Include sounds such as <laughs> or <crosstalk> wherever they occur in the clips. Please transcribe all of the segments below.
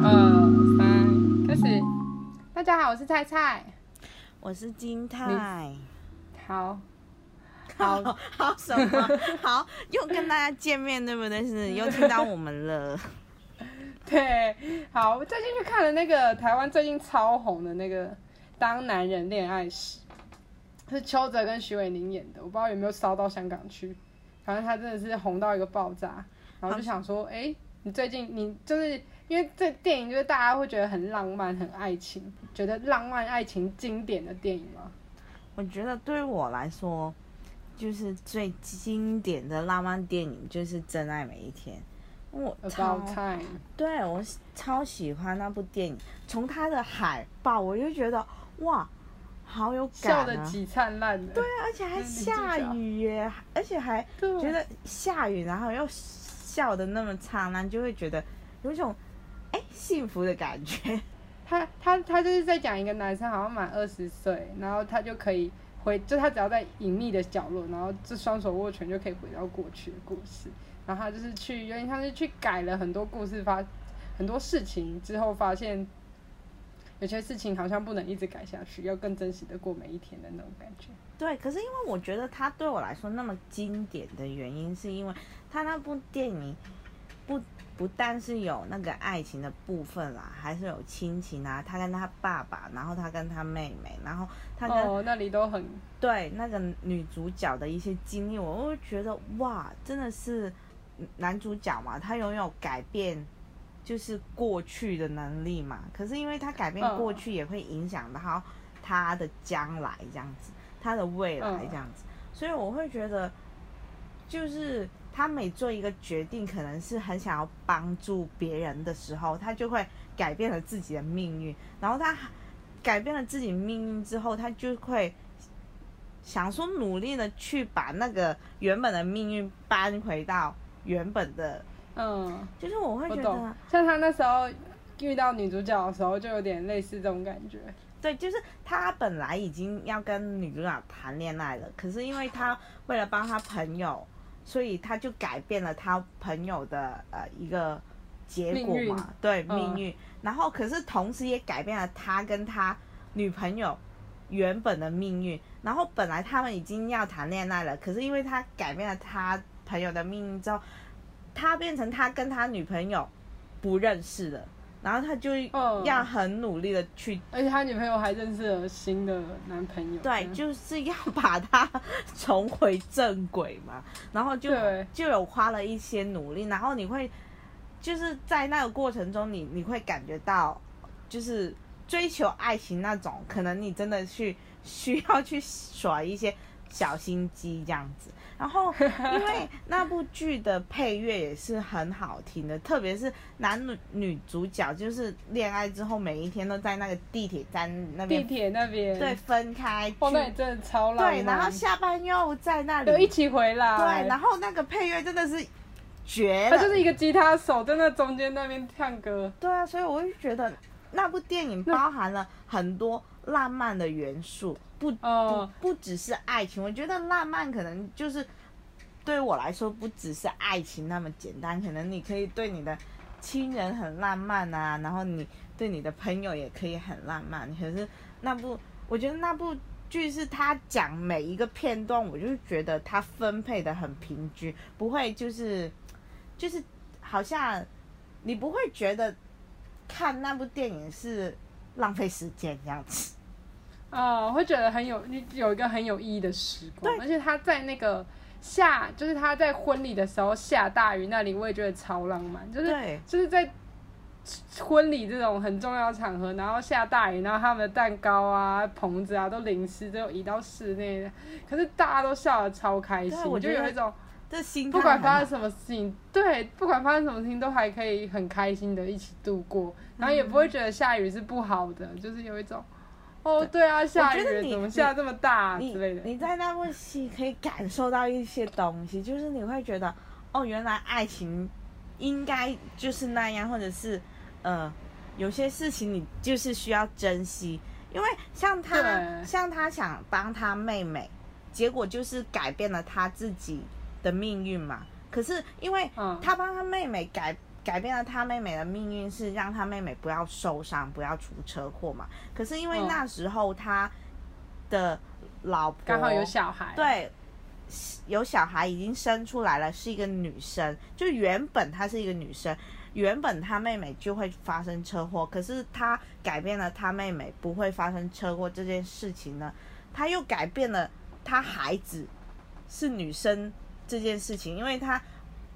二三，开始。大家好，我是菜菜。我是金泰。好，好，好什么？好，又跟大家见面，对不对？是又听到我们了。<laughs> 对，好，我最近去看了那个台湾最近超红的那个《当男人恋爱时》，是邱泽跟徐伟宁演的，我不知道有没有烧到香港去。反正他真的是红到一个爆炸，然后就想说，哎，你最近你就是因为这电影就是大家会觉得很浪漫、很爱情，觉得浪漫爱情经典的电影吗？我觉得对于我来说，就是最经典的浪漫电影就是《真爱每一天》。我超对我超喜欢那部电影，从它的海报我就觉得哇，好有感啊，笑的极灿烂的，对啊，而且还下雨耶，而且还觉得下雨，然后又笑的那么灿烂，就会觉得有一种哎幸福的感觉。他他他就是在讲一个男生好像满二十岁，然后他就可以回，就他只要在隐秘的角落，然后这双手握拳就可以回到过去的故事。然后他就是去，有点像是去改了很多故事，发很多事情之后，发现有些事情好像不能一直改下去，要更真实的过每一天的那种感觉。对，可是因为我觉得他对我来说那么经典的原因，是因为他那部电影不不但是有那个爱情的部分啦，还是有亲情啊，他跟他爸爸，然后他跟他妹妹，然后他跟哦那里都很对那个女主角的一些经历，我会觉得哇，真的是。男主角嘛，他拥有改变就是过去的能力嘛。可是因为他改变过去，也会影响到他的将来这样子，他的未来这样子。所以我会觉得，就是他每做一个决定，可能是很想要帮助别人的时候，他就会改变了自己的命运。然后他改变了自己命运之后，他就会想说努力的去把那个原本的命运搬回到。原本的，嗯，就是我会觉得，像他那时候遇到女主角的时候，就有点类似这种感觉。对，就是他本来已经要跟女主角谈恋爱了，可是因为他为了帮他朋友，所以他就改变了他朋友的呃一个结果嘛，对命运。然后，可是同时也改变了他跟他女朋友原本的命运。然后本来他们已经要谈恋爱了，可是因为他改变了他。朋友的命运之后，他变成他跟他女朋友不认识了，然后他就要很努力的去，而且他女朋友还认识了新的男朋友，对，就是要把他 <laughs> 重回正轨嘛，然后就就有花了一些努力，然后你会就是在那个过程中，你你会感觉到就是追求爱情那种，可能你真的去需要去耍一些小心机这样子。然后，<laughs> 因为那部剧的配乐也是很好听的，特别是男女女主角就是恋爱之后，每一天都在那个地铁站那边，地铁那边对分开，后面真的超浪漫。对，然后下班又在那里，又一起回来。对，然后那个配乐真的是绝了，他就是一个吉他手在那中间那边唱歌。对啊，所以我就觉得那部电影包含了很多浪漫的元素。不不不只是爱情，我觉得浪漫可能就是对我来说不只是爱情那么简单，可能你可以对你的亲人很浪漫啊，然后你对你的朋友也可以很浪漫。可是那部我觉得那部剧是他讲每一个片段，我就觉得他分配的很平均，不会就是就是好像你不会觉得看那部电影是浪费时间这样子。啊，会觉得很有，有一个很有意义的时光，而且他在那个下，就是他在婚礼的时候下大雨那里，我也觉得超浪漫，就是就是在婚礼这种很重要场合，然后下大雨，然后他们的蛋糕啊、棚子啊都淋湿，就移到室内，可是大家都笑得超开心，我就有一种这心不管发生什么事情，对，不管发生什么事情都还可以很开心的一起度过，然后也不会觉得下雨是不好的，就是有一种。哦，对。啊，下雨怎么下这么大之类的？你在那部戏可以感受到一些东西，就是你会觉得，哦，原来爱情应该就是那样，或者是，呃，有些事情你就是需要珍惜，因为像他，像他想帮他妹妹，结果就是改变了他自己的命运嘛。可是因为他帮他妹妹改改变了他妹妹的命运，是让他妹妹不要受伤，不要出车祸嘛。可是因为嗯那时候他的老婆刚好有小孩，，对，有小孩已经生出来了，是一个女生。就原本她是一个女生，原本她妹妹就会发生车祸，可是她改变了她妹妹不会发生车祸这件事情呢，她又改变了她孩子是女生这件事情，因为她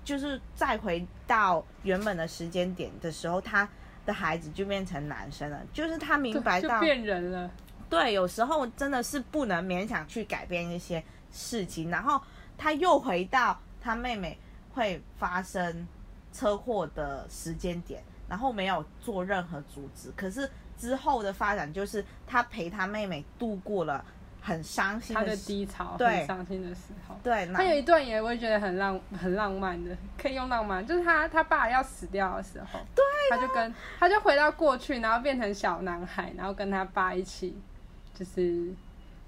就是再回到原本的时间点的时候，他的孩子就变成男生了，就是他明白到就变人了。对，有时候真的是不能勉强去改变一些事情，然后他又回到他妹妹会发生车祸的时间点，然后没有做任何阻止。可是之后的发展就是他陪他妹妹度过了很伤心他的低潮，对很伤心的时候。对，他有一段也我也觉得很浪很浪漫的，可以用浪漫，就是他他爸要死掉的时候，对，他就跟他就回到过去，然后变成小男孩，然后跟他爸一起就是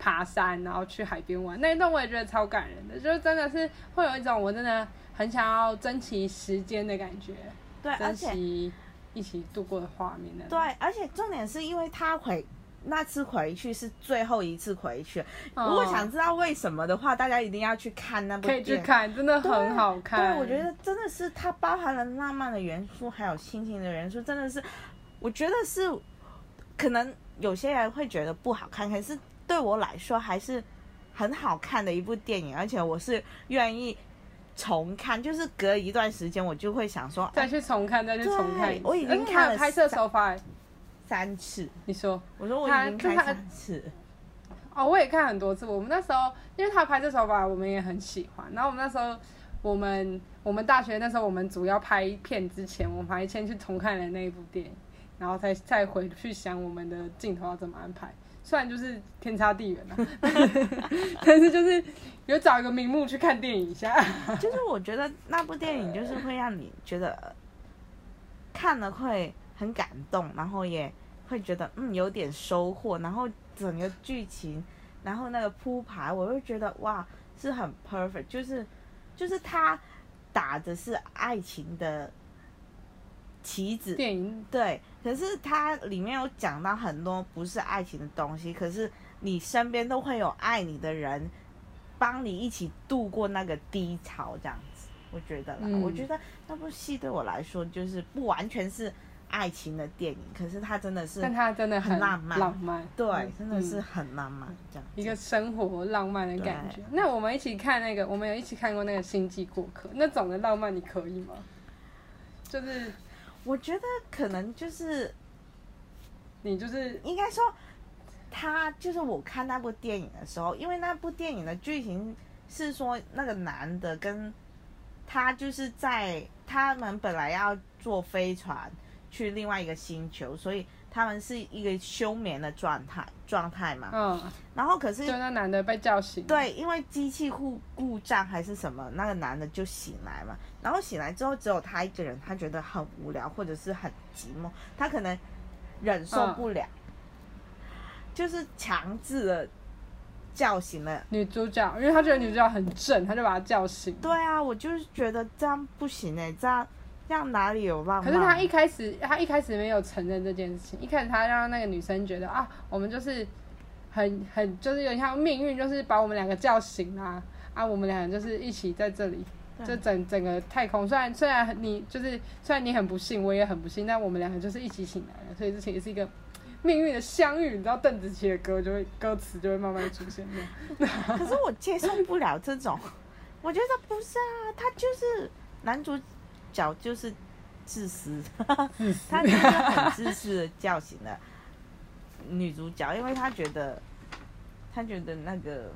爬山，然后去海边玩，那一段我也觉得超感人的，就是真的是会有一种我真的很想要珍惜时间的感觉，对，珍惜一起度过的画面的。对，而且重点是因为他回那次回去是最后一次回去，嗯，如果想知道为什么的话，大家一定要去看那部可以电影。去看，真的很好看。对，我觉得真的是它包含了浪漫的元素，还有亲情的元素，真的是，我觉得是，可能有些人会觉得不好看，可是对我来说还是很好看的一部电影，而且我是愿意重看，就是隔一段时间我就会想说，再哎，去重看，再去重看我已经看了拍摄手法，三次，你说我说我已经看三次，哦，我也看很多次。我们那时候，因为他拍这首吧，我们也很喜欢。然后我们那时候，我们我们大学那时候，我们主要拍片之前，我们还先去重看了那一部电影，然后再再回去想我们的镜头要怎么安排。虽然就是天差地远啊，<laughs> 但是就是有找一个名目去看电影一下。就是我觉得那部电影就是会让你觉得呃看了会很感动，然后也会觉得嗯有点收获，然后整个剧情，然后那个铺排，我会觉得哇是很 perfect，就是就是他打的是爱情的棋子，电影。对，可是它里面有讲到很多不是爱情的东西，可是你身边都会有爱你的人，帮你一起度过那个低潮，这样子，我觉得啦，嗯我觉得那部戏对我来说就是不完全是爱情的电影，可是它真的是但它真的很浪漫浪漫，对嗯，真的是嗯很浪漫这样。一个生活浪漫的感觉。那我们一起看那个，我们有一起看过那个《星际过客》，那种的浪漫你可以吗？就是我觉得可能就是你就是应该说，他就是我看那部电影的时候，因为那部电影的剧情是说那个男的跟他就是在他们本来要坐飞船去另外一个星球，所以他们是一个休眠的状态状态嘛。嗯，然后可是就那男的被叫醒，，对，因为机器故故障还是什么，那个男的就醒来嘛。然后醒来之后，只有他一个人，他觉得很无聊或者是很寂寞，他可能忍受不了，就是强制的叫醒了。女主角，因为他觉得女主角很正，他就把她叫醒。对啊，我就是觉得这样不行哎、这样这样哪里有浪漫？可是他一开始，他一开始没有承认这件事情。一开始他让那个女生觉得啊，我们就是很很就是有点像命运，就是把我们两个叫醒啊啊，我们两个就是一起在这里，对就整整个太空。虽然虽然你就是虽然你很不幸，我也很不幸，但我们两个就是一起醒来了，所以这其实是一个命运的相遇。你知道邓紫棋的歌就会歌词就会慢慢出现这样。可是我接受不了这种，<laughs> 我觉得不是啊，他就是男主角就是自私，他就是很自私的叫醒了女主角，因为他觉得他觉得那个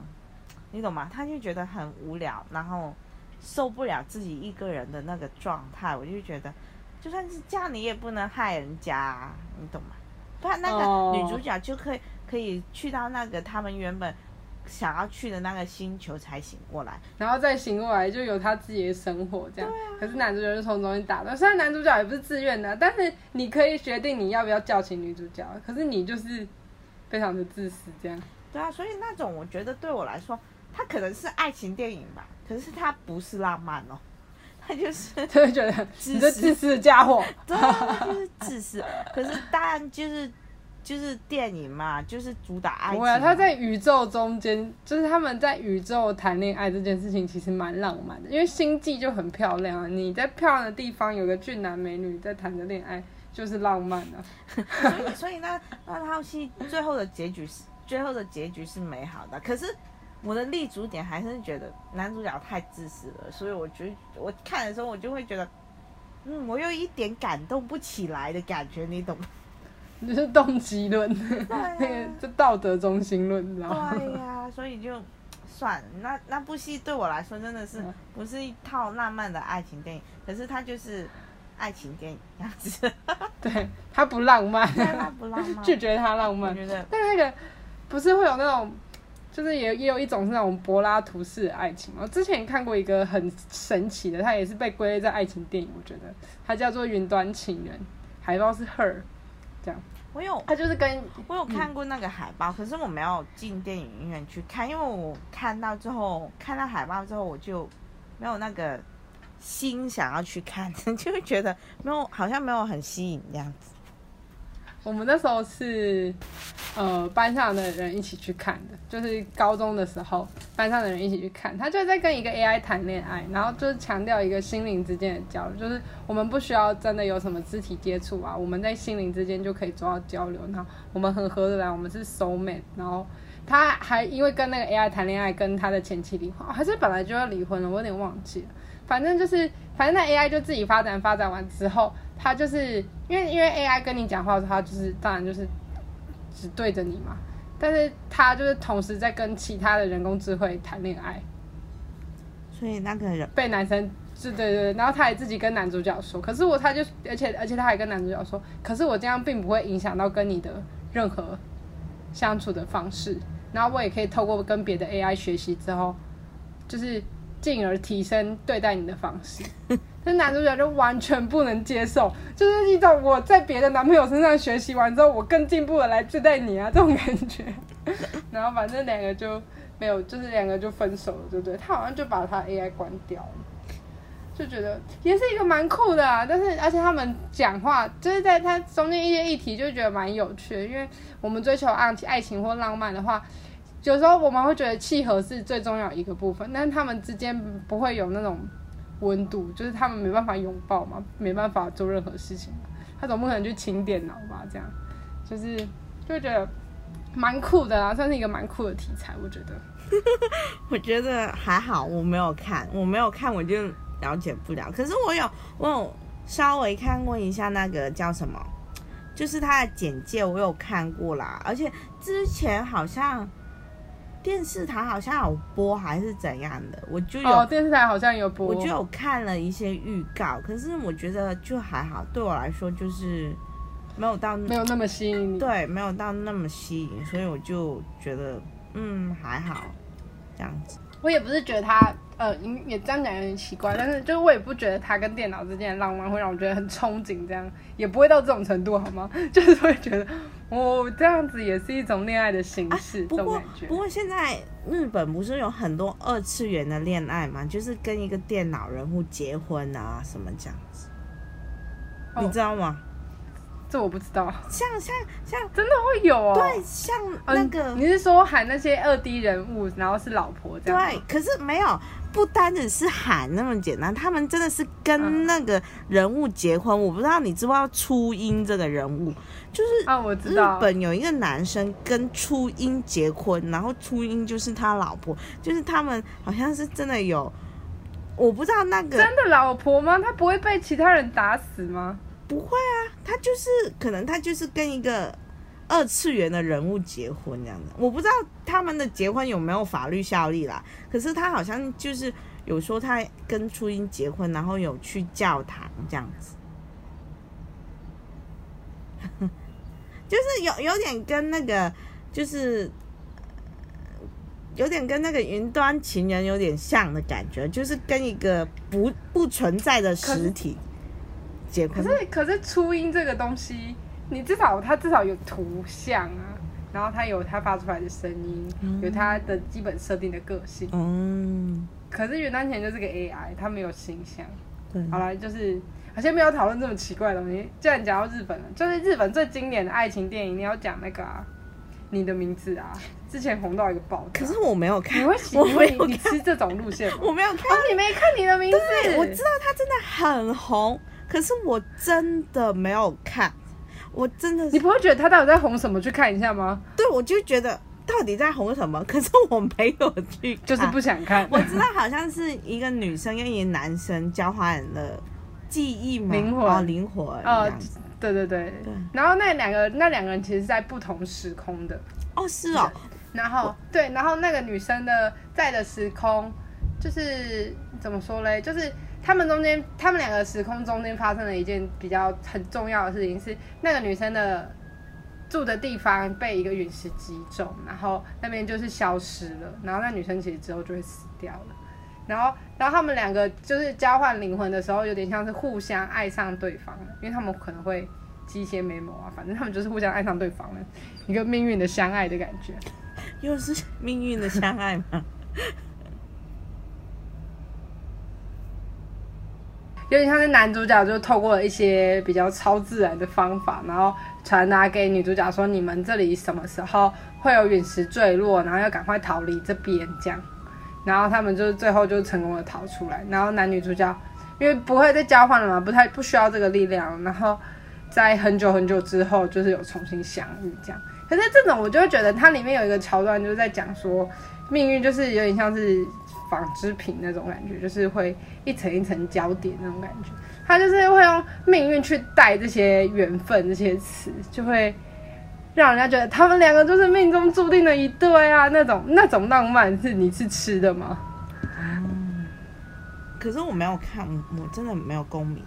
你懂吗？他就觉得很无聊，然后受不了自己一个人的那个状态，我就觉得就算是这样，你也不能害人家、啊，你懂吗？不然那哦个女主角就可以可以去到那个他们原本想要去的那个星球才醒过来。然后再醒过来，就有他自己的生活这样。可是男主角就从中间打断，虽然男主角也不是自愿的，但是你可以决定你要不要叫醒女主角。可是你就是非常的自私这样。对啊，所以那种我觉得对我来说，它可能是爱情电影吧，可是它不是浪漫哦，<laughs> 他就是就会觉得自你这自私的家伙。<laughs> 对啊，就是自私。<laughs> 可是当然就是就是电影嘛，就是主打爱情嘛。不会啊，他在宇宙中间，就是他们在宇宙谈恋爱这件事情其实蛮浪漫的，因为星际就很漂亮啊。你在漂亮的地方有个俊男美女在谈着恋爱，就是浪漫啊。所以所以那那套戏最后的结局是最后的结局是美好的，可是。我的立足点还是觉得男主角太自私了，所以我觉得我看的时候我就会觉得，嗯，我有一点感动不起来的感觉，你懂吗？就是动机论，啊。那个就道德中心论，你知道吗？对呀、所以就算了那那部戏对我来说真的是嗯。不是一套浪漫的爱情电影，可是它就是爱情电影这样子，<laughs> 对他不浪漫，对它不浪漫，<laughs> 拒绝它浪我漫。但那个不是会有那种，就是也也有一种是那种柏拉图式的爱情嘛。我之前看过一个很神奇的，它也是被归类在爱情电影，我觉得。它叫做《云端情人》，海报是 Her，这样，我有他就是跟我有看过那个海报，可是我没有进电影院去看，因为我看到之后，看到海报之后，我就没有那个心想要去看，<laughs> 就会觉得没有，好像没有很吸引这样子。我们那时候是呃班上的人一起去看的，就是高中的时候班上的人一起去看，他就在跟一个 AI 谈恋爱，然后就是强调一个心灵之间的交流，就是我们不需要真的有什么肢体接触啊，我们在心灵之间就可以做到交流，然后我们很合得来，我们是 soul mate，然后。他还因为跟那个 AI 谈恋爱，跟他的前妻离婚，还是本来就要离婚了，我有点忘记了。反正就是，反正那 AI 就自己发展，发展完之后，他就是因为因为 AI 跟你讲话的时候，他就是当然就是只对着你嘛，但是他就是同时在跟其他的人工智慧谈恋爱，所以那个人被男生是对对对，然后他也自己跟男主角说，可是我他就而且而且他还跟男主角说，可是我这样并不会影响到跟你的任何相处的方式，然后我也可以透过跟别的 AI 学习之后，就是进而提升对待你的方式。<laughs> 但男主角就完全不能接受，就是一种我在别的男朋友身上学习完之后，我更进步的来对待你啊这种感觉。<laughs> 然后反正两个就没有，就是两个就分手了，对不对？他好像就把他 AI 关掉了。就觉得也是一个蛮酷的啊，但是而且他们讲话就是在他中间一些议题，就觉得蛮有趣的，因为我们追求爱爱情或浪漫的话，有时候我们会觉得契合是最重要一个部分，但是他们之间不会有那种温度，就是他们没办法拥抱嘛，没办法做任何事情，他总不可能去清电脑吧？这样就是就觉得蛮酷的啊，算是一个蛮酷的题材，我觉得。我觉得还好，我没有看，我没有看，我就了解不了。可是我有，我有稍微看过一下那个叫什么，就是它的简介，我有看过啦。而且之前好像电视台好像有播还是怎样的，我就有，哦，电视台好像有播，我就有看了一些预告。可是我觉得就还好，对我来说就是没有到没有那么吸引。对，没有到那么吸引，所以我就觉得嗯还好这样子。我也不是觉得他，呃，也也这样讲有点奇怪，但是就是我也不觉得他跟电脑之间的浪漫会让我觉得很憧憬，这样也不会到这种程度，好吗？<laughs> 就是会觉得，哦，这样子也是一种恋爱的形式，不过不。过现在日本不是有很多二次元的恋爱嘛，就是跟一个电脑人物结婚啊什么这样子，哦你知道吗？这我不知道，像像像 <laughs> 真的会有哦。对，像嗯，那个、你是说喊那些二 D 人物，然后是老婆这样吗？对，可是没有，不单只是喊那么简单，他们真的是跟嗯那个人物结婚。我不知道你知不知道初音这个人物，就是啊，我知道日。本有一个男生跟初音结婚，然后初音就是他老婆，就是他们好像是真的有，我不知道那个真的老婆吗？他不会被其他人打死吗？不会啊，他就是可能他就是跟一个二次元的人物结婚这样的，我不知道他们的结婚有没有法律效力啦。可是他好像就是有说他跟初音结婚，然后有去教堂这样子，<laughs> 就是有有点跟那个就是。有点跟那个云端情人有点像的感觉，就是跟一个不不存在的实体结婚。可是可是初音这个东西，你至少它至少有图像啊，然后它有它发出来的声音，有它的基本设定的个性。嗯，可是元丹前就是个 AI，它没有形象。对，好了，就是好像没有讨论这么奇怪的东西。既然讲到日本了，就是日本最经典的爱情电影，你要讲那个啊，你的名字啊，之前红到一个爆炸。可是我没有看，你会喜我你会没有，你吃这种路线吗？我没有看。哦，你没看你的名字？对，我知道它真的很红，可是我真的没有看，我真的是，你不会觉得他到底在红什么？去看一下吗？对我就觉得到底在红什么？可是我没有去，就是不想看。<laughs> 我知道好像是一个女生跟一个男生交换了记忆嘛，灵魂哦，灵魂这哦。对对对对然后那两个那两个人其实是在不同时空的。哦，是哦，然后对，然后那个女生的在的时空，就是怎么说嘞？就是他们中间，他们两个时空中间发生了一件比较很重要的事情，是那个女生的住的地方被一个陨石击中，然后那边就是消失了，然后那女生其实之后就会死掉了。然后，然后他们两个就是交换灵魂的时候，有点像是互相爱上对方，因为他们可能会寄一些 memo 啊，反正他们就是互相爱上对方了，一个命运的相爱的感觉。又是命运的相爱吗。有点像是男主角就透过一些比较超自然的方法，然后传达给女主角说：你们这里什么时候会有陨石坠落，然后要赶快逃离这边这样。然后他们就最后就成功的逃出来，然后男女主角因为不会再交换了嘛，不太不需要这个力量，然后在很久很久之后就是有重新相遇这样。可是这种我就会觉得它里面有一个桥段就是在讲说命运就是有点像是纺织品那种感觉，就是会一层一层交叠那种感觉。他就是会用命运去带这些缘分这些词，就会让人家觉得他们两个就是命中注定的一对啊，那种那种浪漫是你是吃的吗？可是我没有看，我真的没有共鸣，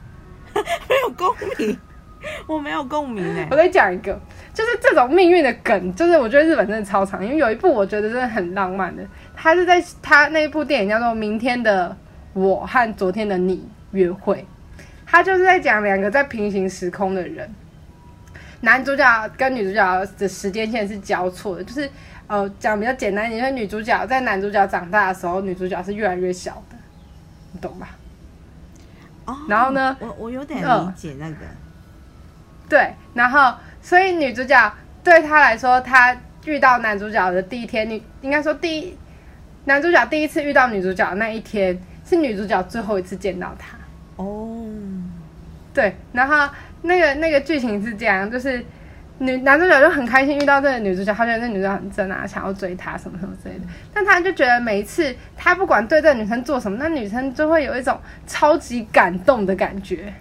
没有共鸣，<laughs> 我没有共鸣哎我。再讲一个，就是这种命运的梗，就是我觉得日本真的超长，因为有一部我觉得真的很浪漫的，他是在他那一部电影叫做《明天的我和昨天的你约会》，他就是在讲两个在平行时空的人，男主角跟女主角的时间线是交错的，就是呃讲比较简单一点，就是女主角在男主角长大的时候，女主角是越来越小的，你懂吧？哦然后呢我我有点嗯理解那个，对，然后所以女主角对她来说，她遇到男主角的第一天，女应该说第一男主角第一次遇到女主角的那一天，是女主角最后一次见到他。哦，对，然后那个那个剧情是这样，就是女男主角就很开心遇到这个女主角，他觉得这女主角很正啊，想要追她什么什么之类的。但他就觉得每一次他不管对这个女生做什么，那女生就会有一种超级感动的感觉，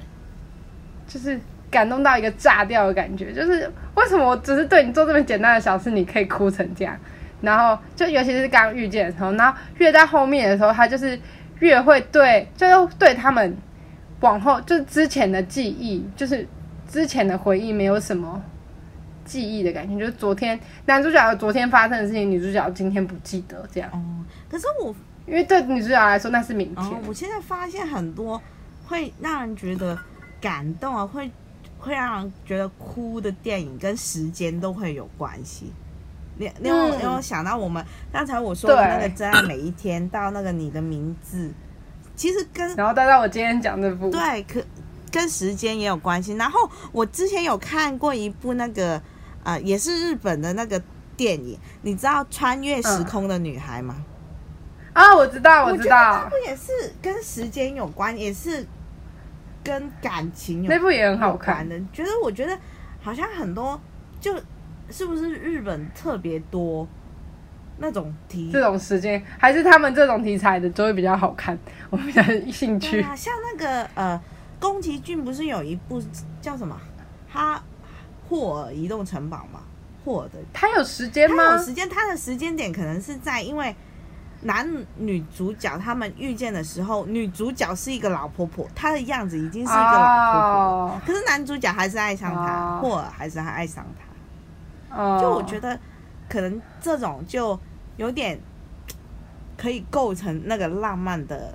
就是感动到一个炸掉的感觉。就是为什么我只是对你做这么简单的小事，你可以哭成这样？然后就尤其是刚遇见的时候，然后越在后面的时候，他就是越会对，就是对他们往后就是之前的记忆，就是之前的回忆没有什么记忆的感觉，就是昨天男主角昨天发生的事情，女主角今天不记得这样，哦，可是我因为对女主角来说那是明天。哦，我现在发现很多会让人觉得感动啊，会会让人觉得哭的电影跟时间都会有关系。你你有嗯你有想到我们刚才我说的那个真爱每一天到那个你的名字，其实跟然后带到我今天讲这部，对可跟时间也有关系。然后我之前有看过一部那个呃也是日本的那个电影，你知道《穿越时空的女孩》吗？啊，我知道，我知道觉得那部，也是跟时间有关，也是跟感情有那部也很好看。的。觉得我觉得好像很多，就是不是日本特别多那种题这种时间还是他们这种题材的都会比较好看，<laughs> 我比较有兴趣。啊，像那个呃，宫崎骏不是有一部叫什么？哈霍尔移动城堡吗？霍尔的他有时间他吗有？时间，他的时间点可能是在因为男女主角他们遇见的时候，女主角是一个老婆婆，她的样子已经是一个老婆婆，哦，可是男主角还是爱上她，哦。霍尔还是爱上她。哦。就我觉得，可能这种就有点可以构成那个浪漫的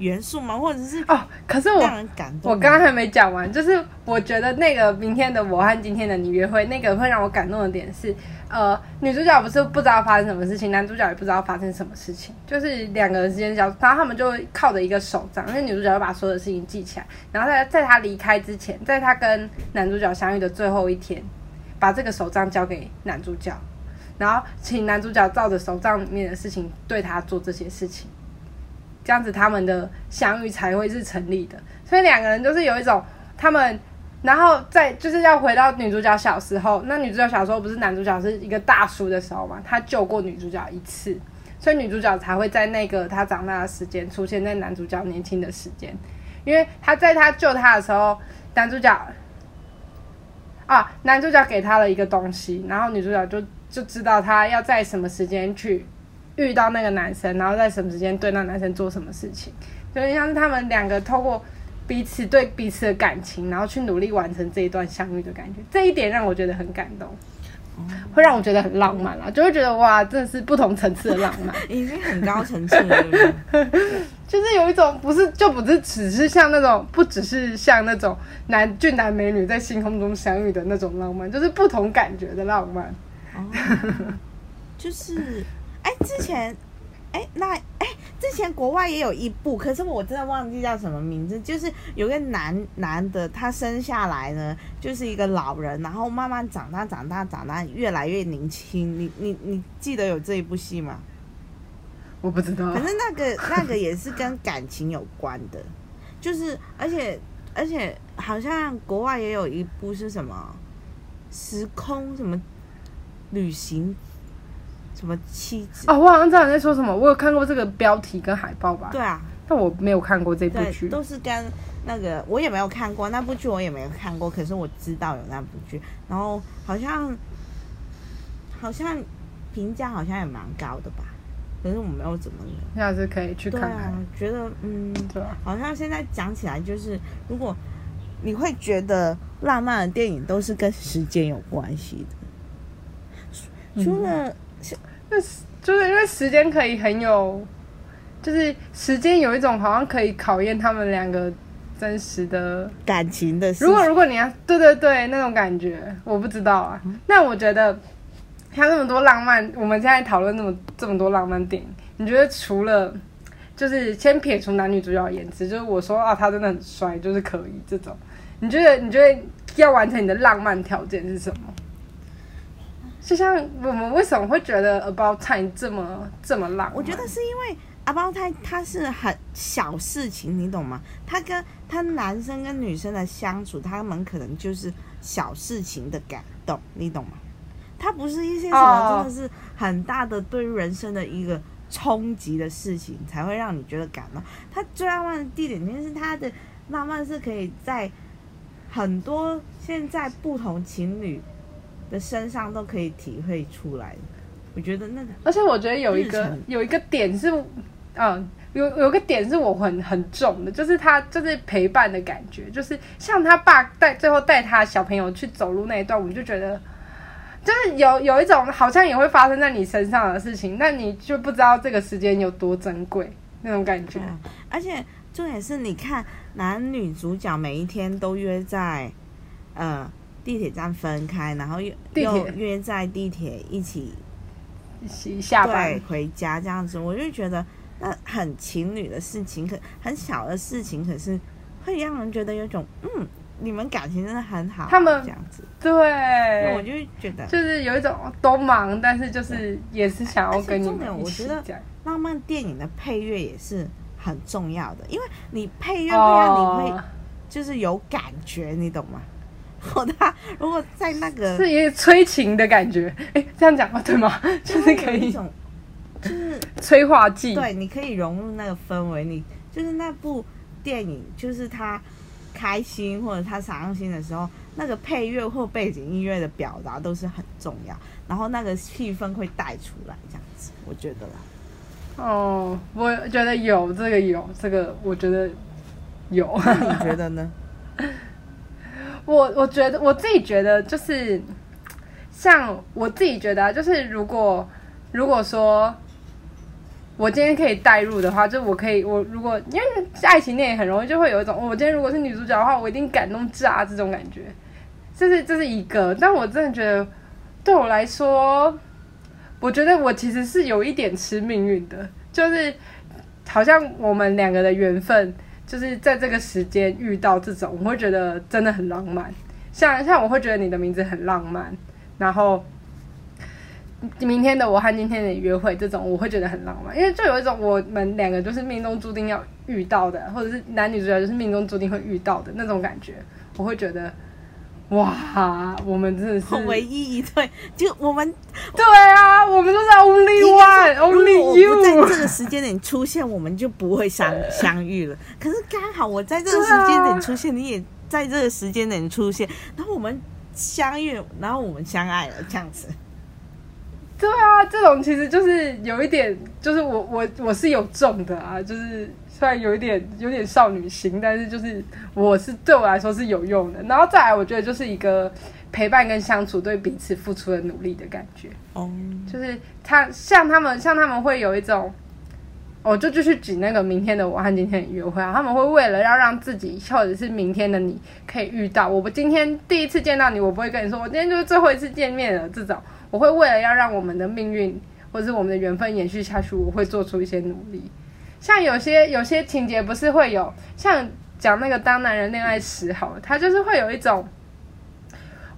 元素吗？或者是哦，可是我让人感动？我刚刚还没讲完，就是我觉得那个明天的我和今天的你约会，那个会让我感动的点是，呃，女主角不是不知道发生什么事情，男主角也不知道发生什么事情，就是两个人之间交，然后他们就靠着一个手账，因为女主角就把所有的事情记起来，然后在在她离开之前，在她跟男主角相遇的最后一天，把这个手杖交给男主角，然后请男主角照着手账里面的事情对他做这些事情。这样子他们的相遇才会是成立的。所以两个人就是有一种他们，然后再就是要回到女主角小时候，那女主角小时候不是男主角是一个大叔的时候嘛，他救过女主角一次，所以女主角才会在那个他长大的时间出现在男主角年轻的时间，因为他在他救他的时候，男主角啊，男主角给他了一个东西，然后女主角就就知道他要在什么时间去。遇到那个男生，然后在什么时间对那男生做什么事情，就像是他们两个透过彼此对彼此的感情，然后去努力完成这一段相遇的感觉。这一点让我觉得很感动，会让我觉得很浪漫啦，就会觉得哇，真的是不同层次的浪漫，已经很高层次了，<laughs> 就是有一种不是就不是只是像那种不只是像那种男俊男美女在星空中相遇的那种浪漫，就是不同感觉的浪漫，就是。哎，之前，哎，那哎，之前国外也有一部，可是我真的忘记叫什么名字。就是有个男男的，他生下来呢，就是一个老人，然后慢慢长大，长大，长大，越来越年轻。你你你记得有这一部戏吗？我不知道。反正那个那个也是跟感情有关的，就是而且而且好像国外也有一部是什么时空什么旅行。什么妻子？哦，我好像知道你在说什么。我有看过这个标题跟海报吧？对啊，但我没有看过这部剧。都是跟那个我也没有看过那部剧，我也没有看过。可是我知道有那部剧，然后好像好像评价好像也蛮高的吧。可是我没有怎么，下次可以去看看。觉得嗯，对，好像现在讲起来，就是如果你会觉得浪漫的电影都是跟时间有关系的，除了。那就是因为时间可以很有，就是时间有一种好像可以考验他们两个真实的感情的。如果如果你要对对对那种感觉，我不知道啊。那我觉得像那么多浪漫，我们现在讨论那么这么多浪漫电影，你觉得除了就是先撇除男女主角颜值，就是我说啊他真的很帅，就是可以这种，你觉得你觉得要完成你的浪漫条件是什么？就像我们为什么会觉得 About Time 这么这么浪？我觉得是因为 About Time 它是很小事情，你懂吗？他跟他男生跟女生的相处，他们可能就是小事情的感动，你懂吗？他不是一些什么真的是很大的对人生的一个冲击的事情才会让你觉得感动。他最浪漫的地点就是他的浪漫是可以在很多现在不同情侣。的身上都可以体会出来，我觉得那个，而且我觉得有一个有一个点是，嗯，有有个点是我很很重的，就是他就是陪伴的感觉，就是像他爸带最后带他小朋友去走路那一段，我就觉得，就是有有一种好像也会发生在你身上的事情，那你就不知道这个时间有多珍贵那种感觉。而且重点是，你看男女主角每一天都约在，呃。地铁站分开，然后又又约在地铁一起一起下班回家这样子，我就觉得那很情侣的事情，可很小的事情，可是会让人觉得有种嗯，你们感情真的很好。他们这样子，对，我就觉得就是有一种都忙，但是就是也是想要跟你们一起。我觉得浪漫电影的配乐也是很重要的，因为你配乐会让你会就是有感觉，你懂吗？好的，如果在那个是一催情的感觉，哎，这样讲话对吗？<laughs> 就是可以，就是催化剂。对，你可以融入那个氛围。你就是那部电影，就是他开心或者他伤心的时候，那个配乐或背景音乐的表达都是很重要。然后那个气氛会带出来，这样子，我觉得啦。哦，我觉得有这个有这个，我觉得有。你觉得呢？<laughs> 我我觉得我自己觉得就是，像我自己觉得，啊就是如果如果说我今天可以代入的话，就我可以，我如果因为爱情电影很容易就会有一种，我今天如果是女主角的话，我一定感动炸这种感觉。这是这是一个，但我真的觉得对我来说，我觉得我其实是有一点吃命运的，就是好像我们两个的缘分，就是在这个时间遇到这种，我会觉得真的很浪漫。像像我会觉得你的名字很浪漫，然后。明天的我和今天的约会，这种我会觉得很浪漫，因为就有一种我们两个就是命中注定要遇到的，或者是男女主角就是命中注定会遇到的那种感觉，我会觉得，哇，我们真的是唯一一对，就我们，对啊，我们都是 only one，only you，在这个时间点出现，我们就不会相相遇了。可是刚好我在这个时间点出现，你也在这个时间点出现，然后我们相遇，然后我们相爱了，这样子。对啊，这种其实就是有一点，就是我我我是有中的啊，就是虽然有一点有点少女心，但是就是我是对我来说是有用的。然后再来，我觉得就是一个陪伴跟相处，对彼此付出的努力的感觉。哦，就是他像他们像他们会有一种，我就继续举那个明天的我和今天的约会啊，他们会为了要让自己或者是明天的你可以遇到我不，今天第一次见到你，我不会跟你说我今天就是最后一次见面了这种。我会为了要让我们的命运或者是我们的缘分延续下去，我会做出一些努力。像有些有些情节不是会有，像讲那个当男人恋爱时，好，他就是会有一种，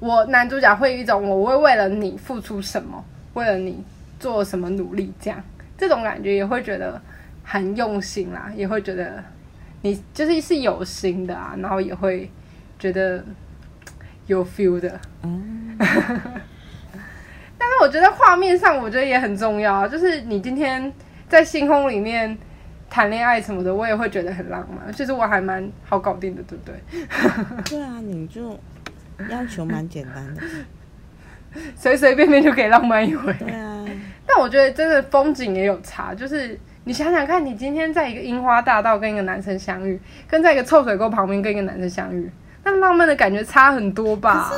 我男主角会有一种，我会为了你付出什么，为了你做什么努力，这样这种感觉也会觉得很用心啦，也会觉得你就是是有心的啊，然后也会觉得有 feel 的，嗯。<laughs> 但是我觉得画面上，我觉得也很重要啊。就是你今天在星空里面谈恋爱什么的，我也会觉得很浪漫。其实我还蛮好搞定的，对不对？<laughs> 对啊，你就要求蛮简单的，<laughs> 随随便便就可以浪漫一回。对啊。但我觉得真的风景也有差，就是你想想看，你今天在一个樱花大道跟一个男生相遇，跟在一个臭水沟旁边跟一个男生相遇，那浪漫的感觉差很多吧？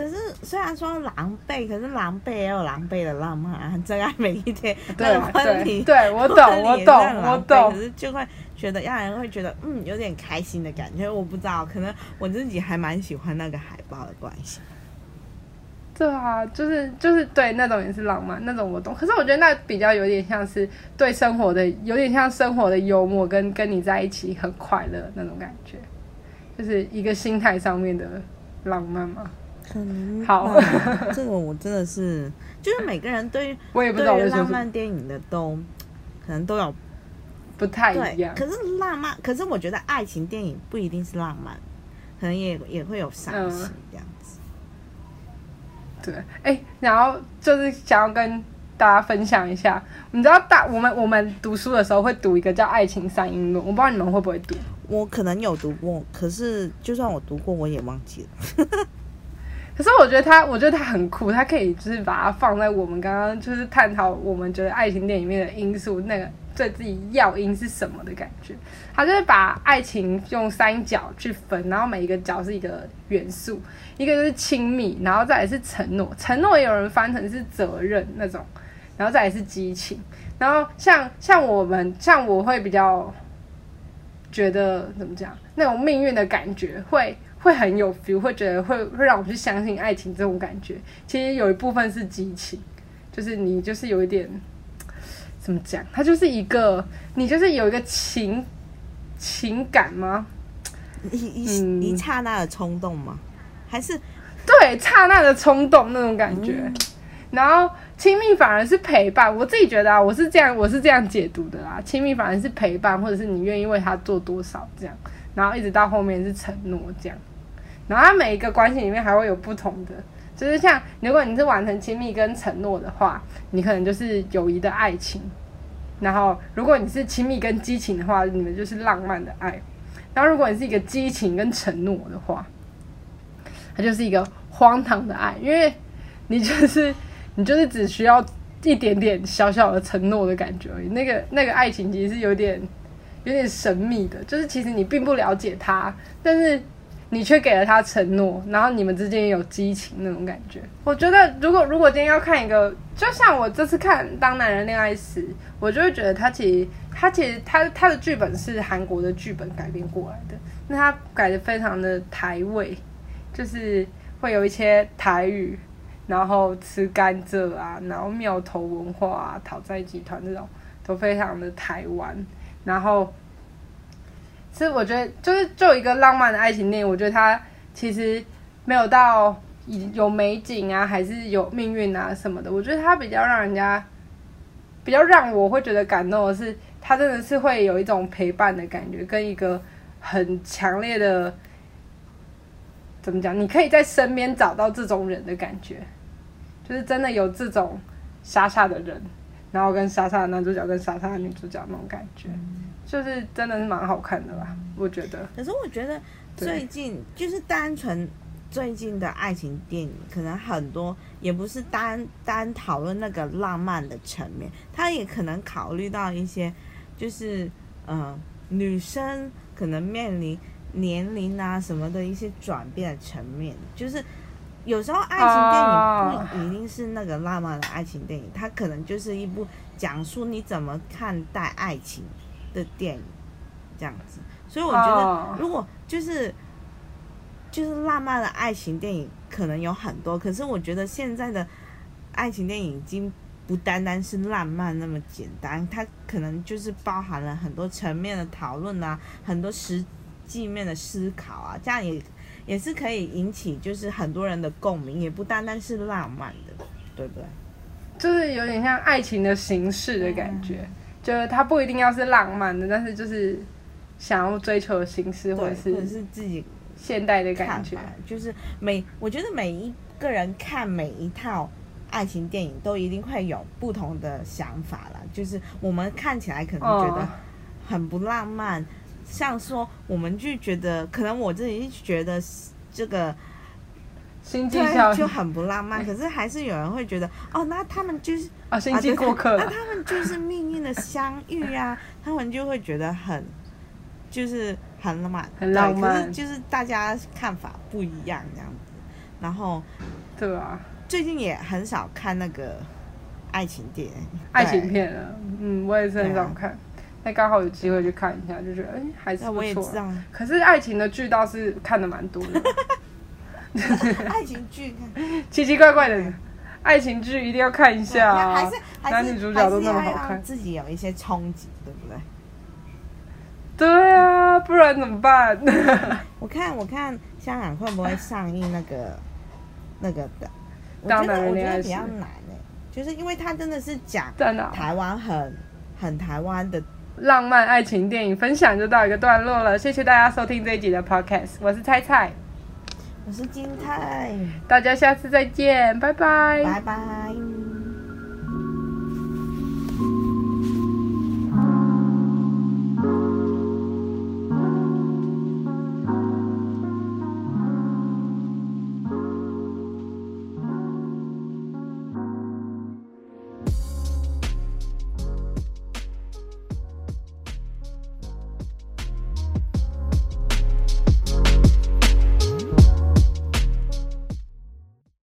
可是虽然说狼狈，可是狼狈也有狼狈的浪漫啊！真爱每一天，<laughs> 对婚礼，对我懂，我懂，我懂。可是就会觉得让人会觉得，嗯，有点开心的感觉。我不知道，可能我自己还蛮喜欢那个海报的关系。对啊，就是就是对那种也是浪漫，那种我懂。可是我觉得那比较有点像是对生活的，有点像生活的幽默，跟跟你在一起很快乐那种感觉，就是一个心态上面的浪漫嘛。好，这个我真的是，就是每个人对我也不知道浪漫电影的都可能都有不太一样。可是浪漫，可是我觉得爱情电影不一定是浪漫，可能也也会有伤心这样子。对，哎，然后就是想要跟大家分享一下，你知道大我们我们读书的时候会读一个叫《爱情三因论》，我不知道你们会不会读。我可能有读过，可是就算我读过，我也忘记了。可是我觉得他，我觉得他很酷，他可以就是把它放在我们刚刚就是探讨我们觉得爱情电影里面的因素，那个对自己要因是什么的感觉。他就是把爱情用三角去分，然后每一个角是一个元素，一个就是亲密，然后再来是承诺，承诺也有人翻成是责任那种，然后再来是激情。然后像像我们像我会比较觉得怎么讲，那种命运的感觉会。会很有 feel，会觉得会会让我去相信爱情这种感觉。其实有一部分是激情，就是你就是有一点怎么讲，它就是一个你就是有一个情情感吗？一一一刹那的冲动吗？还是对刹那的冲动那种感觉？然后亲密反而是陪伴。我自己觉得啊，我是这样我是这样解读的啦。亲密反而是陪伴，或者是你愿意为他做多少这样，然后一直到后面是承诺这样。然后，它每一个关系里面还会有不同的，就是像如果你是完成亲密跟承诺的话，你可能就是友谊的爱情；然后，如果你是亲密跟激情的话，你们就是浪漫的爱；然后，如果你是一个激情跟承诺的话，它就是一个荒唐的爱，因为你就是你就是只需要一点点小小的承诺的感觉而已。那个那个爱情其实是有点有点神秘的，就是其实你并不了解他，但是。你却给了他承诺，然后你们之间有激情那种感觉。我觉得如果如果今天要看一个，就像我这次看《当男人恋爱时》，我就会觉得他其实他其实他他的剧本是韩国的剧本改编过来的，那他改的非常的台味，就是会有一些台语，然后吃甘蔗啊，然后庙头文化啊，讨债集团这种都非常的台湾，然后。其实我觉得，就是就一个浪漫的爱情电影，我觉得它其实没有到有美景啊，还是有命运啊什么的。我觉得它比较让人家，比较让我会觉得感动的是，它真的是会有一种陪伴的感觉，跟一个很强烈的，怎么讲？你可以在身边找到这种人的感觉，就是真的有这种傻傻的人，然后跟傻傻的男主角跟傻傻的女主角那种感觉。就是真的是蛮好看的啦，我觉得。可是我觉得最近就是单纯最近的爱情电影，可能很多也不是单单讨论那个浪漫的层面，他也可能考虑到一些就是嗯女生可能面临年龄啊什么的一些转变的层面。就是有时候爱情电影不一定是那个浪漫的爱情电影，它可能就是一部讲述你怎么看待爱情。的电影这样子，所以我觉得，如果就是就是浪漫的爱情电影，可能有很多。可是我觉得现在的爱情电影已经不单单是浪漫那么简单，它可能就是包含了很多层面的讨论啊，很多实际面的思考啊，这样也也是可以引起就是很多人的共鸣，也不单单是浪漫的，对不对？就是有点像爱情的形式的感觉。就是它不一定要是浪漫的，但是就是想要追求的形式，或者是是自己现代的感觉。就是每我觉得每一个人看每一套爱情电影，都一定会有不同的想法了。就是我们看起来可能觉得很不浪漫，像说我们就觉得，可能我自己觉得这个。星际效就很不浪漫，<laughs> 可是还是有人会觉得，哦，那他们就是啊，星际过客，那他们就是命运的相遇啊，他们就会觉得很，就是很浪漫，很浪漫，就是大家看法不一样这样子，然后，对啊，最近也很少看那个爱情电影、爱情片啊，嗯，我也是很少看，那刚好有机会去看一下，就觉得哎，还是不错，可是爱情的剧倒是看的蛮多的。<laughs> 爱情剧，奇奇怪怪的爱情剧一定要看一下啊！男女主角都那么好看，自己有一些冲击，对不对？对啊，不然怎么办？<laughs> 我看，我看香港会不会上映那个那个的？我觉得我觉得比较难诶，就是因为它真的是讲台湾很很台湾的浪漫爱情电影分享，就到一个段落了。谢谢大家收听这一集的 Podcast，我是菜菜。我是金泰，大家下次再见，拜拜，拜拜。